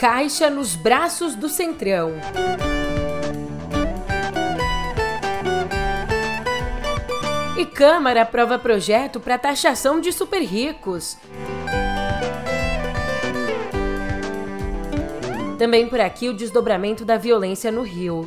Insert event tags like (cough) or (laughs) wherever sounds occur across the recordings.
Caixa nos braços do Centrão. E Câmara aprova projeto para taxação de super ricos. Também por aqui o desdobramento da violência no Rio.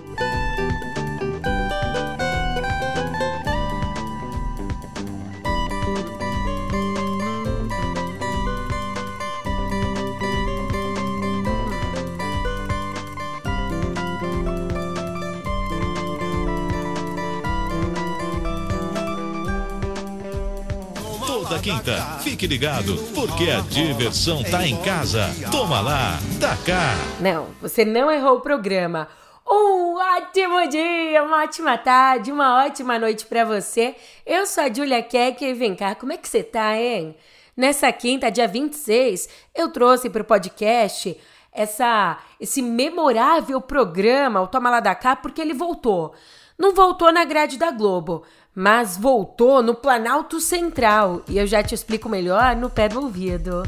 Toda quinta, fique ligado, porque a diversão tá em casa. Toma lá, tá cá. Não, você não errou o programa. Um ótimo dia, uma ótima tarde, uma ótima noite para você. Eu sou a Julia Keck e vem cá, como é que você tá, hein? Nessa quinta, dia 26, eu trouxe pro podcast essa esse memorável programa, o Toma Lá da Cá, porque ele voltou. Não voltou na grade da Globo, mas voltou no Planalto Central. E eu já te explico melhor no pé do ouvido.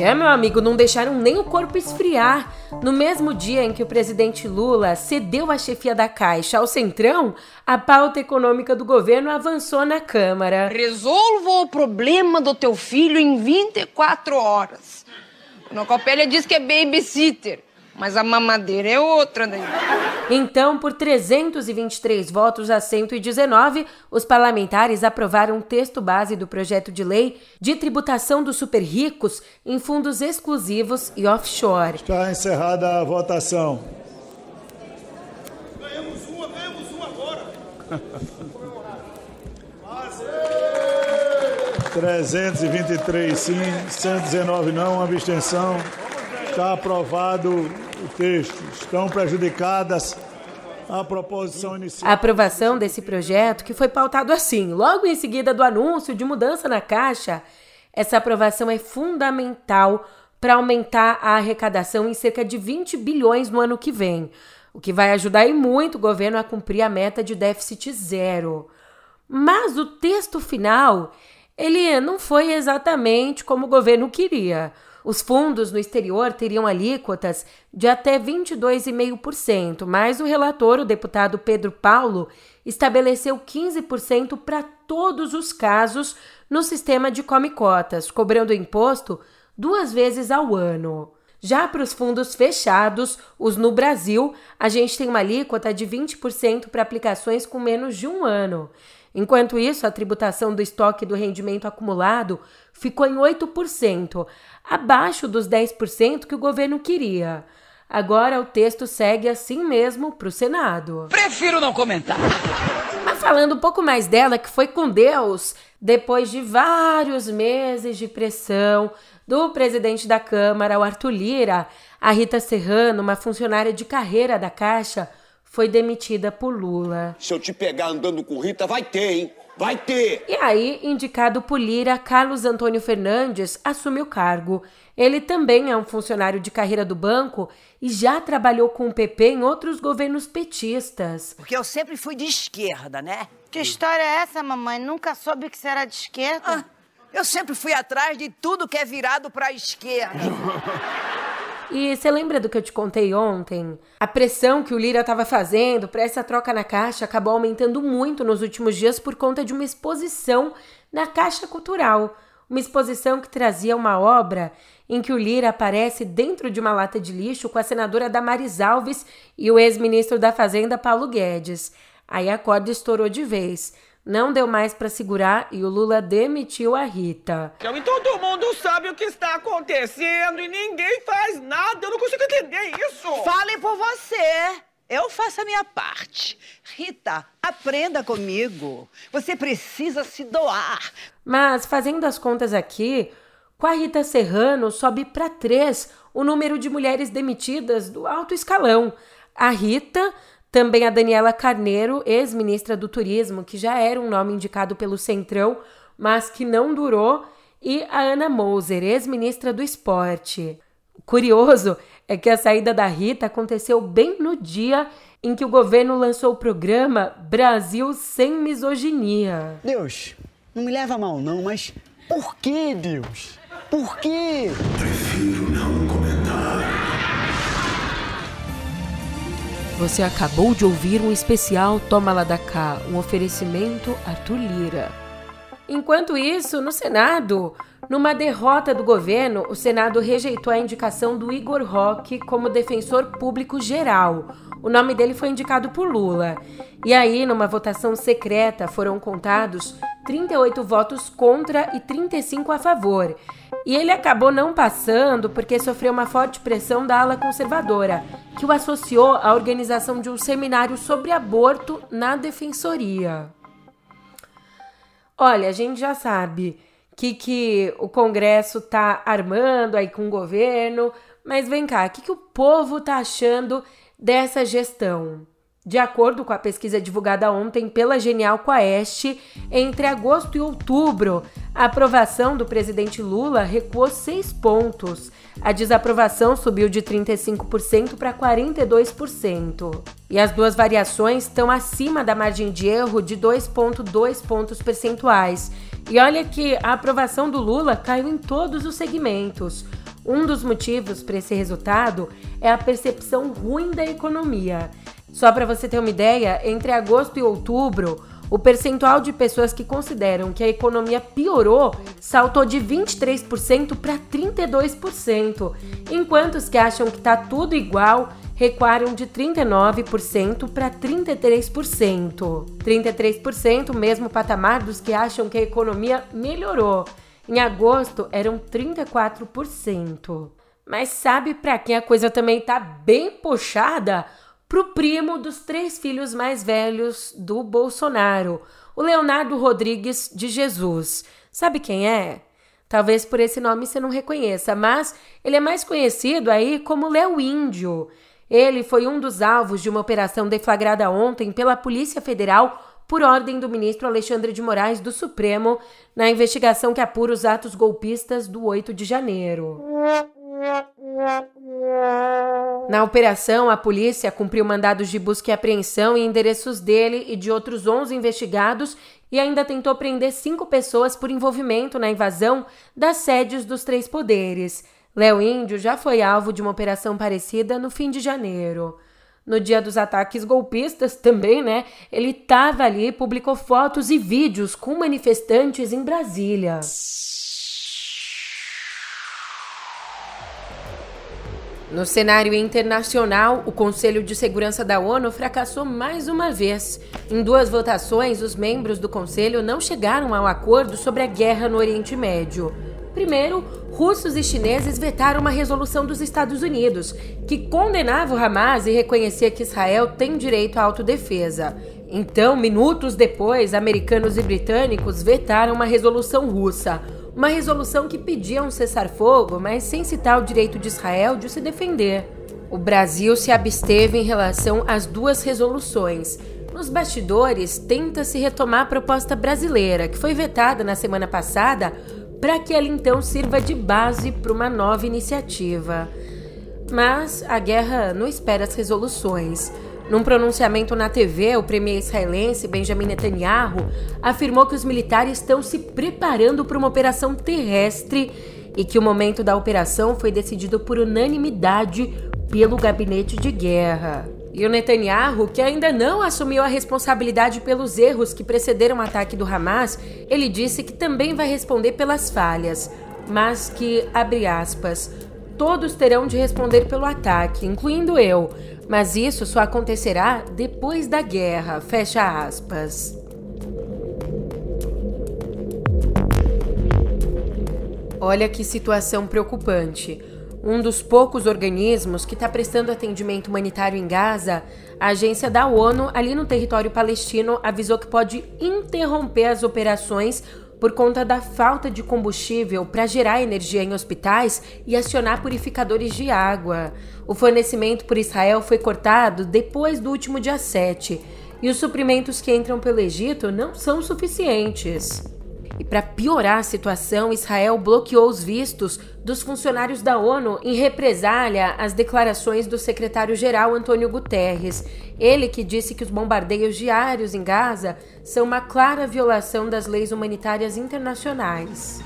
É, meu amigo, não deixaram nem o corpo esfriar. No mesmo dia em que o presidente Lula cedeu a chefia da Caixa ao Centrão, a pauta econômica do governo avançou na Câmara. Resolva o problema do teu filho em 24 horas. O Copélia diz que é babysitter. Mas a mamadeira é outra daí. Então, por 323 votos a 119, os parlamentares aprovaram o texto base do projeto de lei de tributação dos super ricos em fundos exclusivos e offshore. Está encerrada a votação. Ganhamos uma, ganhamos uma agora. (laughs) 323 sim, 119 não, uma abstenção. Está aprovado o texto. Estão prejudicadas a proposição inicial. A aprovação desse projeto, que foi pautado assim, logo em seguida do anúncio de mudança na Caixa, essa aprovação é fundamental para aumentar a arrecadação em cerca de 20 bilhões no ano que vem, o que vai ajudar e muito o governo a cumprir a meta de déficit zero. Mas o texto final, ele não foi exatamente como o governo queria. Os fundos no exterior teriam alíquotas de até 22,5%, mas o relator, o deputado Pedro Paulo, estabeleceu 15% para todos os casos no sistema de come-cotas, cobrando imposto duas vezes ao ano. Já para os fundos fechados, os no Brasil, a gente tem uma alíquota de 20% para aplicações com menos de um ano. Enquanto isso, a tributação do estoque do rendimento acumulado ficou em 8%, abaixo dos 10% que o governo queria. Agora o texto segue assim mesmo para o Senado. Prefiro não comentar. Mas falando um pouco mais dela, que foi com Deus, depois de vários meses de pressão do presidente da Câmara, o Arthur Lira, a Rita Serrano, uma funcionária de carreira da Caixa, foi demitida por Lula. Se eu te pegar andando com Rita, vai ter, hein? Vai ter! E aí, indicado por Lira, Carlos Antônio Fernandes assume o cargo. Ele também é um funcionário de carreira do banco e já trabalhou com o PP em outros governos petistas. Porque eu sempre fui de esquerda, né? Que história é essa, mamãe? Nunca soube que você era de esquerda. Ah, eu sempre fui atrás de tudo que é virado pra esquerda. (laughs) E você lembra do que eu te contei ontem? A pressão que o Lira estava fazendo para essa troca na Caixa acabou aumentando muito nos últimos dias por conta de uma exposição na Caixa Cultural. Uma exposição que trazia uma obra em que o Lira aparece dentro de uma lata de lixo com a senadora Damares Alves e o ex-ministro da Fazenda Paulo Guedes. Aí a corda estourou de vez. Não deu mais para segurar e o Lula demitiu a Rita. Então todo mundo sabe o que está acontecendo e ninguém faz nada. Eu não consigo entender isso. Fale por você. Eu faço a minha parte. Rita, aprenda comigo. Você precisa se doar. Mas fazendo as contas aqui, com a Rita Serrano sobe para três o número de mulheres demitidas do alto escalão. A Rita também a Daniela Carneiro, ex-ministra do Turismo, que já era um nome indicado pelo Centrão, mas que não durou, e a Ana Moser, ex-ministra do Esporte. Curioso é que a saída da Rita aconteceu bem no dia em que o governo lançou o programa Brasil Sem Misoginia. Deus, não me leva a mal não, mas por que, Deus? Por quê? Prefiro Você acabou de ouvir um especial Toma Lá da Cá, um oferecimento Arthur Lira. Enquanto isso, no Senado, numa derrota do governo, o Senado rejeitou a indicação do Igor Roque como defensor público geral. O nome dele foi indicado por Lula. E aí, numa votação secreta, foram contados 38 votos contra e 35 a favor. E ele acabou não passando porque sofreu uma forte pressão da ala conservadora, que o associou à organização de um seminário sobre aborto na defensoria. Olha, a gente já sabe que, que o Congresso tá armando aí com o governo, mas vem cá, o que, que o povo tá achando dessa gestão? De acordo com a pesquisa divulgada ontem pela Genial Quaest, entre agosto e outubro, a aprovação do presidente Lula recuou 6 pontos. A desaprovação subiu de 35% para 42%. E as duas variações estão acima da margem de erro de 2,2 pontos percentuais. E olha que a aprovação do Lula caiu em todos os segmentos. Um dos motivos para esse resultado é a percepção ruim da economia. Só para você ter uma ideia, entre agosto e outubro, o percentual de pessoas que consideram que a economia piorou saltou de 23% para 32%, enquanto os que acham que está tudo igual recuaram de 39% para 33%. 33%, mesmo patamar dos que acham que a economia melhorou. Em agosto eram 34%. Mas sabe para quem a coisa também está bem puxada? para o primo dos três filhos mais velhos do Bolsonaro, o Leonardo Rodrigues de Jesus. Sabe quem é? Talvez por esse nome você não reconheça, mas ele é mais conhecido aí como Léo Índio. Ele foi um dos alvos de uma operação deflagrada ontem pela Polícia Federal por ordem do ministro Alexandre de Moraes do Supremo na investigação que apura os atos golpistas do 8 de janeiro. Na operação, a polícia cumpriu mandados de busca e apreensão em endereços dele e de outros 11 investigados e ainda tentou prender cinco pessoas por envolvimento na invasão das sedes dos três poderes. Léo Índio já foi alvo de uma operação parecida no fim de janeiro. No dia dos ataques golpistas também, né? Ele estava ali, publicou fotos e vídeos com manifestantes em Brasília. No cenário internacional, o Conselho de Segurança da ONU fracassou mais uma vez. Em duas votações, os membros do Conselho não chegaram ao acordo sobre a guerra no Oriente Médio. Primeiro, russos e chineses vetaram uma resolução dos Estados Unidos que condenava o Hamas e reconhecia que Israel tem direito à autodefesa. Então, minutos depois, americanos e britânicos vetaram uma resolução russa uma resolução que pedia um cessar-fogo, mas sem citar o direito de Israel de se defender. O Brasil se absteve em relação às duas resoluções. Nos bastidores, tenta-se retomar a proposta brasileira, que foi vetada na semana passada, para que ela então sirva de base para uma nova iniciativa. Mas a guerra não espera as resoluções. Num pronunciamento na TV, o premier israelense Benjamin Netanyahu afirmou que os militares estão se preparando para uma operação terrestre e que o momento da operação foi decidido por unanimidade pelo gabinete de guerra. E o Netanyahu, que ainda não assumiu a responsabilidade pelos erros que precederam o ataque do Hamas, ele disse que também vai responder pelas falhas, mas que, abre aspas, todos terão de responder pelo ataque, incluindo eu mas isso só acontecerá depois da guerra. Fecha aspas. Olha que situação preocupante. Um dos poucos organismos que está prestando atendimento humanitário em Gaza, a agência da ONU, ali no território palestino, avisou que pode interromper as operações por conta da falta de combustível para gerar energia em hospitais e acionar purificadores de água. O fornecimento por Israel foi cortado depois do último dia 7 e os suprimentos que entram pelo Egito não são suficientes. E para piorar a situação, Israel bloqueou os vistos dos funcionários da ONU em represália às declarações do secretário-geral Antônio Guterres. Ele que disse que os bombardeios diários em Gaza são uma clara violação das leis humanitárias internacionais.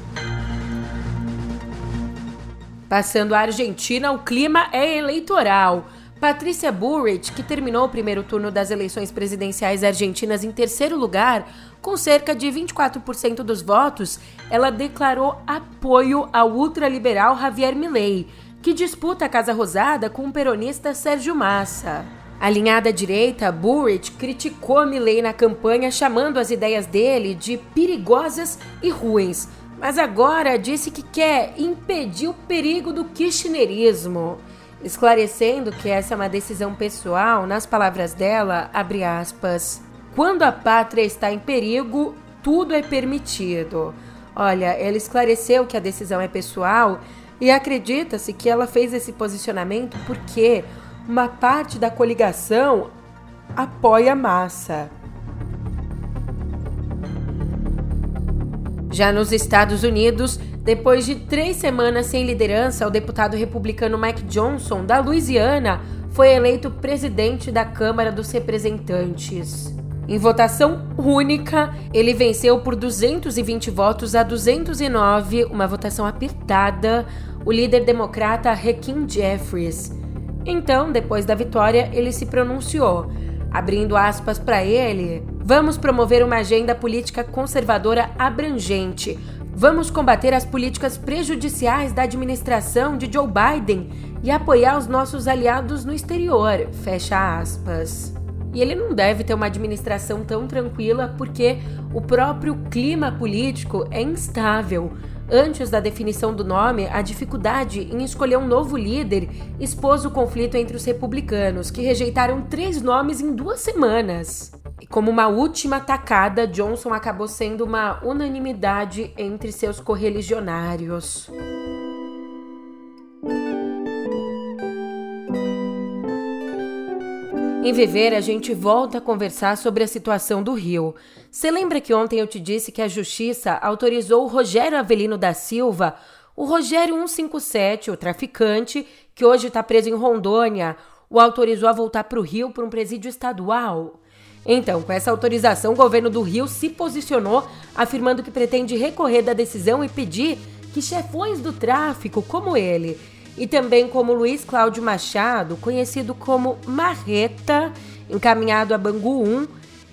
Passando a Argentina, o clima é eleitoral. Patrícia Burrich, que terminou o primeiro turno das eleições presidenciais argentinas em terceiro lugar, com cerca de 24% dos votos, ela declarou apoio ao ultraliberal Javier Milei, que disputa a Casa Rosada com o peronista Sérgio Massa. Alinhada à direita, Burrich criticou Milei na campanha, chamando as ideias dele de perigosas e ruins, mas agora disse que quer impedir o perigo do kirchnerismo, esclarecendo que essa é uma decisão pessoal, nas palavras dela, abre aspas, quando a pátria está em perigo, tudo é permitido. Olha, ela esclareceu que a decisão é pessoal e acredita-se que ela fez esse posicionamento porque uma parte da coligação apoia a massa. Já nos Estados Unidos, depois de três semanas sem liderança, o deputado republicano Mike Johnson, da Louisiana, foi eleito presidente da Câmara dos Representantes. Em votação única, ele venceu por 220 votos a 209, uma votação apertada, o líder democrata Hakeem Jeffries. Então, depois da vitória, ele se pronunciou, abrindo aspas para ele: Vamos promover uma agenda política conservadora abrangente. Vamos combater as políticas prejudiciais da administração de Joe Biden e apoiar os nossos aliados no exterior. Fecha aspas. E ele não deve ter uma administração tão tranquila porque o próprio clima político é instável. Antes da definição do nome, a dificuldade em escolher um novo líder expôs o conflito entre os republicanos, que rejeitaram três nomes em duas semanas. Como uma última tacada, Johnson acabou sendo uma unanimidade entre seus correligionários. Em Viver, a gente volta a conversar sobre a situação do Rio. Você lembra que ontem eu te disse que a Justiça autorizou o Rogério Avelino da Silva, o Rogério 157, o traficante, que hoje está preso em Rondônia, o autorizou a voltar para o Rio por um presídio estadual? Então, com essa autorização, o governo do Rio se posicionou afirmando que pretende recorrer da decisão e pedir que chefões do tráfico, como ele, e também como Luiz Cláudio Machado, conhecido como Marreta, encaminhado a Bangu 1,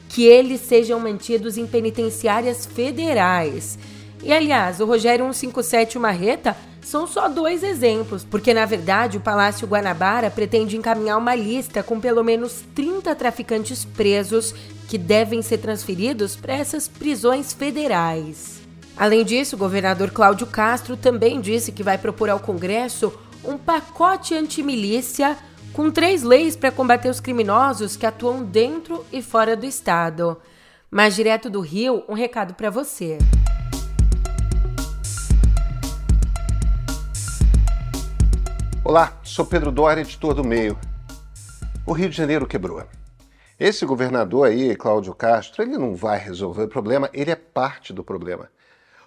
que eles sejam mantidos em penitenciárias federais. E aliás, o Rogério 157 e o Marreta são só dois exemplos, porque na verdade o Palácio Guanabara pretende encaminhar uma lista com pelo menos 30 traficantes presos que devem ser transferidos para essas prisões federais. Além disso, o governador Cláudio Castro também disse que vai propor ao Congresso um pacote antimilícia com três leis para combater os criminosos que atuam dentro e fora do estado. Mas direto do Rio, um recado para você. Olá, sou Pedro Dória, editor do Meio. O Rio de Janeiro quebrou. Esse governador aí, Cláudio Castro, ele não vai resolver o problema, ele é parte do problema.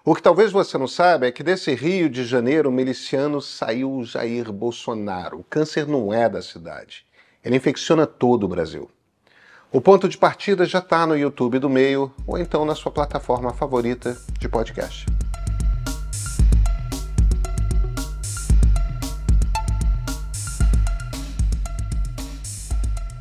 O que talvez você não saiba é que desse Rio de Janeiro miliciano saiu o Jair Bolsonaro. O câncer não é da cidade. Ele infecciona todo o Brasil. O ponto de partida já está no YouTube do Meio ou então na sua plataforma favorita de podcast.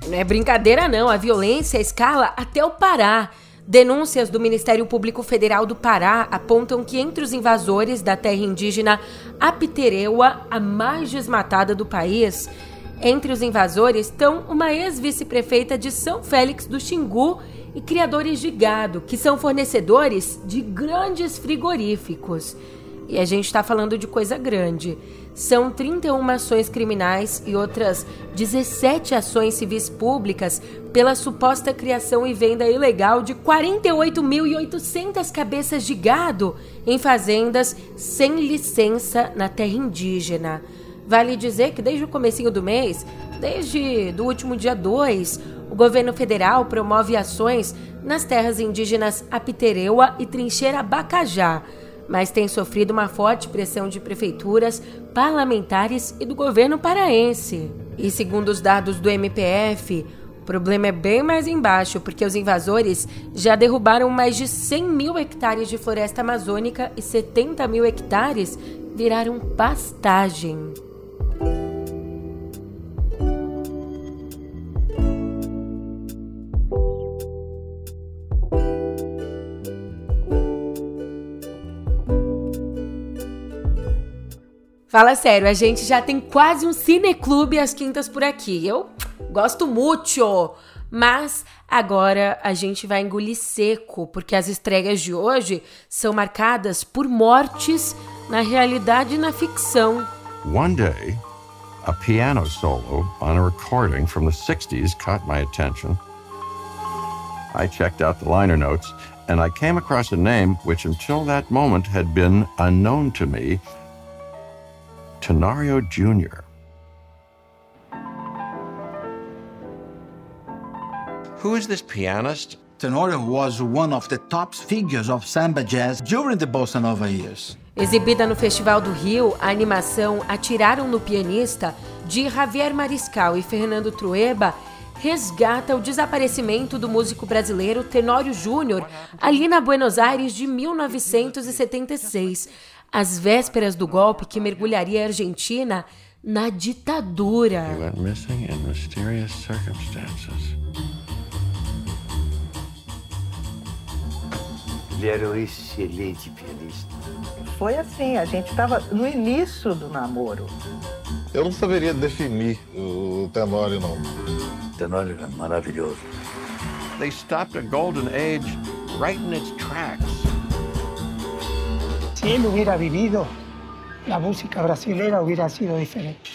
Não é brincadeira, não. A violência escala até o Pará. Denúncias do Ministério Público Federal do Pará apontam que entre os invasores da terra indígena Apitereua, a mais desmatada do país, entre os invasores estão uma ex-vice-prefeita de São Félix do Xingu e criadores de gado, que são fornecedores de grandes frigoríficos. E a gente está falando de coisa grande. São 31 ações criminais e outras 17 ações civis públicas pela suposta criação e venda ilegal de 48.800 cabeças de gado em fazendas sem licença na terra indígena. Vale dizer que desde o comecinho do mês, desde do último dia 2, o governo federal promove ações nas terras indígenas Apitereua e Trincheira Bacajá, mas tem sofrido uma forte pressão de prefeituras, parlamentares e do governo paraense. E segundo os dados do MPF, o problema é bem mais embaixo, porque os invasores já derrubaram mais de 100 mil hectares de floresta amazônica e 70 mil hectares viraram pastagem. Fala sério, a gente já tem quase um cineclube às quintas por aqui. Eu gosto muito, mas agora a gente vai engolir seco, porque as estreias de hoje são marcadas por mortes na realidade e na ficção. One day, a piano solo on a recording from the 60s caught my attention. I checked out the liner notes and I came across a name which until that moment had been unknown to me Tenorio Jr. Who is this pianist? Tenorio was one of the top figures of samba jazz during the bossa nova years. Exibida no Festival do Rio, a animação Atiraram no Pianista, de Javier Mariscal e Fernando Trueba, resgata o desaparecimento do músico brasileiro Tenório Júnior ali na Buenos Aires de 1976 às vésperas do golpe que mergulharia a Argentina na ditadura. Ele era um excelente pianista. Foi assim, a gente estava no início do namoro. Eu não saberia definir o Tenório, não. O Tenório era maravilhoso. They stopped a golden age right in its tracks. Si él hubiera vivido, la música brasileña hubiera sido diferente.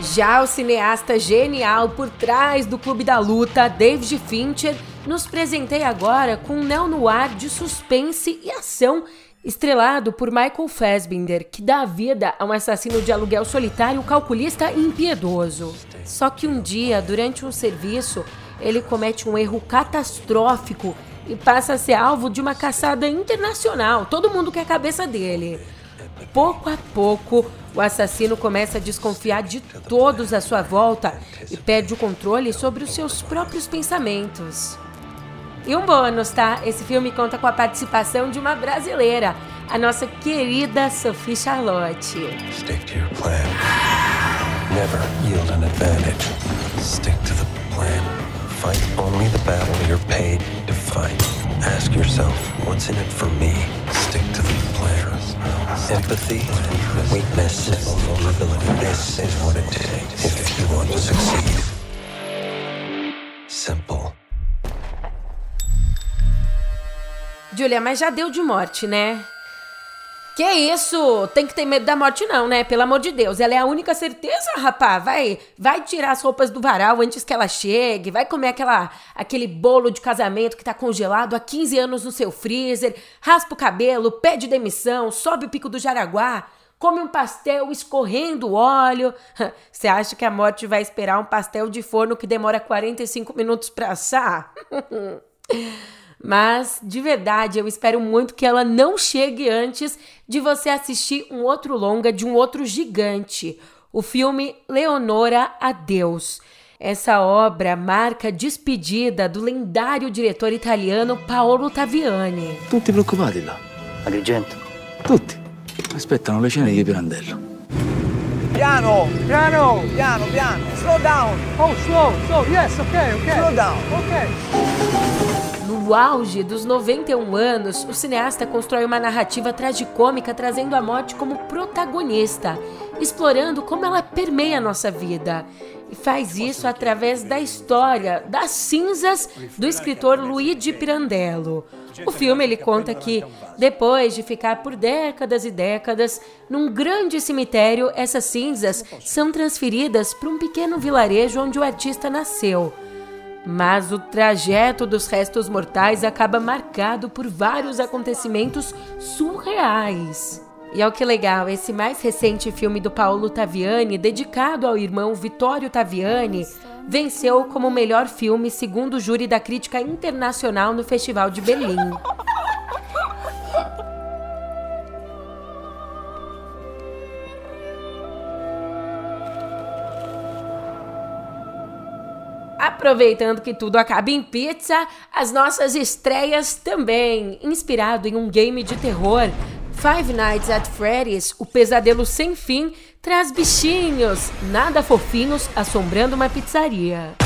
Já o cineasta genial por trás do Clube da Luta, David Fincher, nos presenteia agora com um neo-noir de suspense e ação estrelado por Michael Fassbinder, que dá vida a um assassino de aluguel solitário, calculista e impiedoso. Só que um dia, durante um serviço, ele comete um erro catastrófico e passa a ser alvo de uma caçada internacional. Todo mundo quer a cabeça dele. Pouco a pouco, o assassino começa a desconfiar de todos à sua volta e perde o controle sobre os seus próprios pensamentos. E um bônus, tá? Esse filme conta com a participação de uma brasileira, a nossa querida Sophie Charlotte. Stick to your plan. Never yield an advantage. Stick to the plan. Fight only the battle you're paid fight. Ask yourself, what's in it for me? Stick to the plan. Empathy, weakness, vulnerability. This is what it takes if you want to succeed. Simple. Julia, mas já deu de morte, né? Que isso? Tem que ter medo da morte não, né? Pelo amor de Deus. Ela é a única certeza, rapá. Vai, vai tirar as roupas do varal antes que ela chegue. Vai comer aquela, aquele bolo de casamento que tá congelado há 15 anos no seu freezer. Raspa o cabelo, pede demissão, sobe o pico do Jaraguá. Come um pastel escorrendo óleo. (laughs) Você acha que a morte vai esperar um pastel de forno que demora 45 minutos para assar? (laughs) Mas, de verdade, eu espero muito que ela não chegue antes de você assistir um outro longa de um outro gigante, o filme Leonora Adeus. Essa obra marca a despedida do lendário diretor italiano Paolo Taviani. Tutti preoccupati là. Agrigento. Tutti. Aspettano le cene di Pirandello. Piano, piano, piano, piano. Slow down. Oh, slow, slow. Yes, okay, okay. Slow down. Okay. No auge dos 91 anos, o cineasta constrói uma narrativa tragicômica trazendo a morte como protagonista, explorando como ela permeia a nossa vida. E faz isso através da história das cinzas do escritor Luigi Pirandello. O filme ele conta que, depois de ficar por décadas e décadas num grande cemitério, essas cinzas são transferidas para um pequeno vilarejo onde o artista nasceu. Mas o trajeto dos restos mortais acaba marcado por vários acontecimentos surreais. E olha que legal, esse mais recente filme do Paulo Taviani, dedicado ao irmão Vittorio Taviani, venceu como melhor filme segundo o júri da crítica internacional no Festival de Berlim. Aproveitando que tudo acaba em pizza, as nossas estreias também. Inspirado em um game de terror, Five Nights at Freddy's, o pesadelo sem fim, traz bichinhos, nada fofinhos, assombrando uma pizzaria.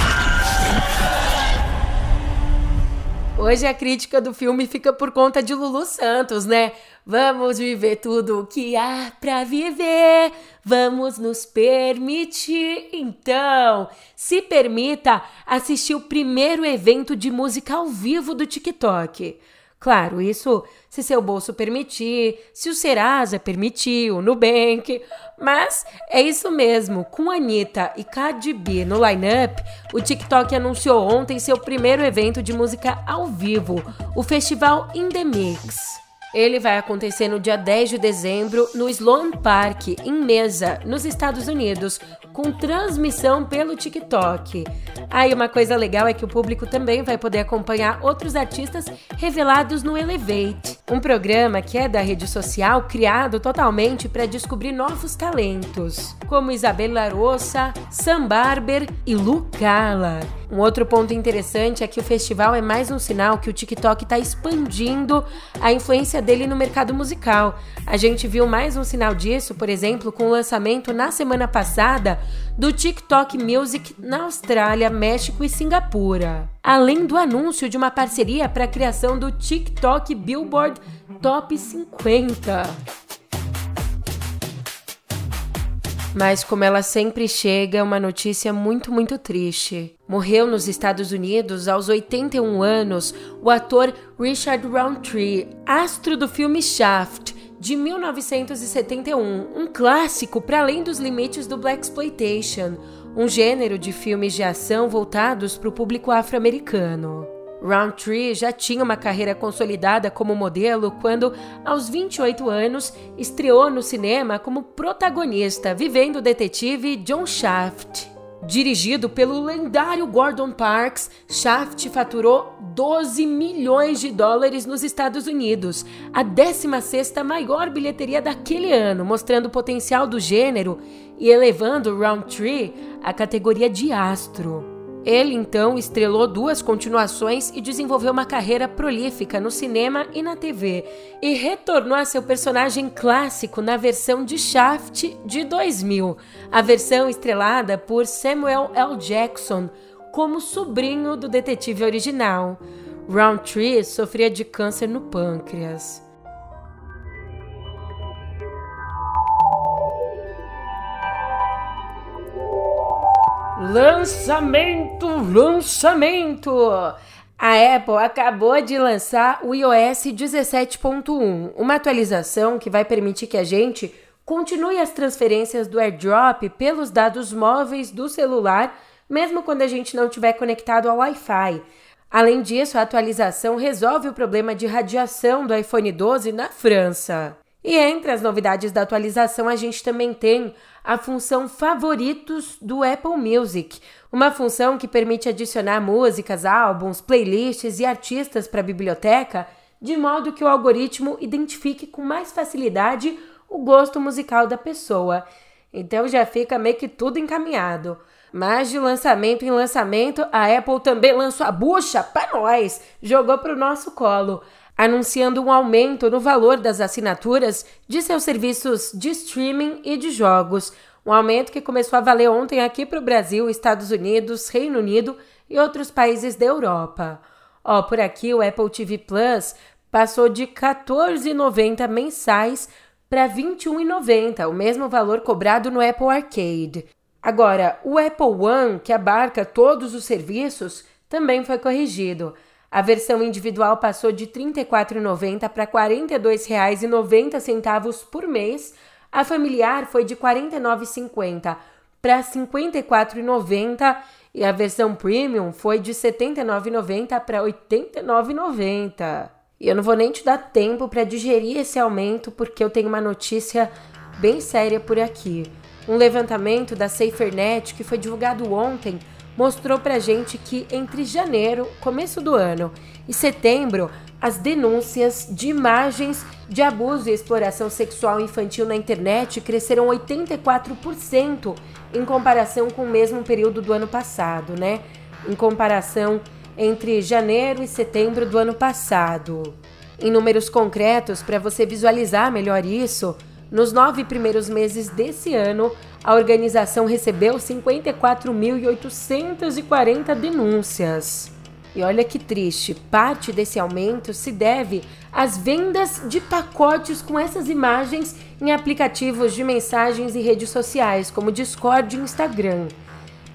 Hoje a crítica do filme fica por conta de Lulu Santos, né? Vamos viver tudo o que há para viver. Vamos nos permitir. Então, se permita assistir o primeiro evento de música ao vivo do TikTok. Claro, isso se seu bolso permitir, se o Serasa permitir, o Nubank. Mas é isso mesmo, com Anitta e Cardi B no line-up, o TikTok anunciou ontem seu primeiro evento de música ao vivo, o Festival In The Mix. Ele vai acontecer no dia 10 de dezembro no Sloan Park, em Mesa, nos Estados Unidos, com transmissão pelo TikTok. Aí uma coisa legal é que o público também vai poder acompanhar outros artistas revelados no Elevate, um programa que é da rede social criado totalmente para descobrir novos talentos, como Isabela Rossa, Sam Barber e Lucala. Um outro ponto interessante é que o festival é mais um sinal que o TikTok está expandindo a influência dele no mercado musical. A gente viu mais um sinal disso, por exemplo, com o lançamento na semana passada do TikTok Music na Austrália, México e Singapura. Além do anúncio de uma parceria para a criação do TikTok Billboard Top 50. Mas como ela sempre chega, é uma notícia muito, muito triste. Morreu nos Estados Unidos aos 81 anos o ator Richard Roundtree, astro do filme Shaft, de 1971, um clássico para além dos limites do black exploitation, um gênero de filmes de ação voltados para o público afro-americano. Roundtree já tinha uma carreira consolidada como modelo quando, aos 28 anos, estreou no cinema como protagonista, vivendo o detetive John Shaft. Dirigido pelo lendário Gordon Parks, Shaft faturou 12 milhões de dólares nos Estados Unidos, a 16ª maior bilheteria daquele ano, mostrando o potencial do gênero e elevando Roundtree à categoria de astro. Ele então estrelou duas continuações e desenvolveu uma carreira prolífica no cinema e na TV, e retornou a seu personagem clássico na versão de Shaft de 2000, a versão estrelada por Samuel L. Jackson como sobrinho do detetive original. Roundtree sofria de câncer no pâncreas. Lançamento, lançamento! A Apple acabou de lançar o iOS 17.1, uma atualização que vai permitir que a gente continue as transferências do AirDrop pelos dados móveis do celular, mesmo quando a gente não estiver conectado ao Wi-Fi. Além disso, a atualização resolve o problema de radiação do iPhone 12 na França. E entre as novidades da atualização, a gente também tem a função Favoritos do Apple Music, uma função que permite adicionar músicas, álbuns, playlists e artistas para a biblioteca, de modo que o algoritmo identifique com mais facilidade o gosto musical da pessoa. Então já fica meio que tudo encaminhado. Mas de lançamento em lançamento, a Apple também lançou a bucha para nós, jogou para o nosso colo anunciando um aumento no valor das assinaturas de seus serviços de streaming e de jogos. Um aumento que começou a valer ontem aqui para o Brasil, Estados Unidos, Reino Unido e outros países da Europa. Ó, por aqui o Apple TV Plus passou de R$ 14,90 mensais para R$ 21,90, o mesmo valor cobrado no Apple Arcade. Agora, o Apple One, que abarca todos os serviços, também foi corrigido. A versão individual passou de R$ 34,90 para R$ 42,90 por mês. A familiar foi de R$ 49,50 para R$ 54,90 e a versão premium foi de R$ 79,90 para R$ 89,90. E eu não vou nem te dar tempo para digerir esse aumento, porque eu tenho uma notícia bem séria por aqui. Um levantamento da SaferNet que foi divulgado ontem mostrou pra gente que entre janeiro, começo do ano, e setembro, as denúncias de imagens de abuso e exploração sexual infantil na internet cresceram 84% em comparação com o mesmo período do ano passado, né? Em comparação entre janeiro e setembro do ano passado. Em números concretos, para você visualizar melhor isso, nos nove primeiros meses desse ano, a organização recebeu 54.840 denúncias. E olha que triste, parte desse aumento se deve às vendas de pacotes com essas imagens em aplicativos de mensagens e redes sociais, como Discord e Instagram.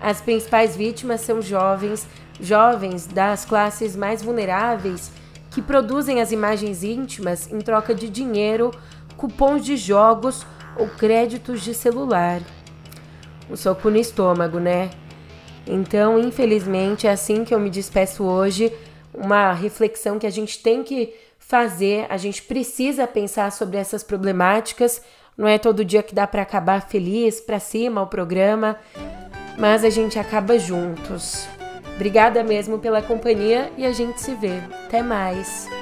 As principais vítimas são jovens, jovens das classes mais vulneráveis que produzem as imagens íntimas em troca de dinheiro, cupons de jogos ou créditos de celular. Um soco no estômago, né? Então, infelizmente, é assim que eu me despeço hoje. Uma reflexão que a gente tem que fazer, a gente precisa pensar sobre essas problemáticas. Não é todo dia que dá para acabar feliz, para cima o programa, mas a gente acaba juntos. Obrigada mesmo pela companhia e a gente se vê. Até mais.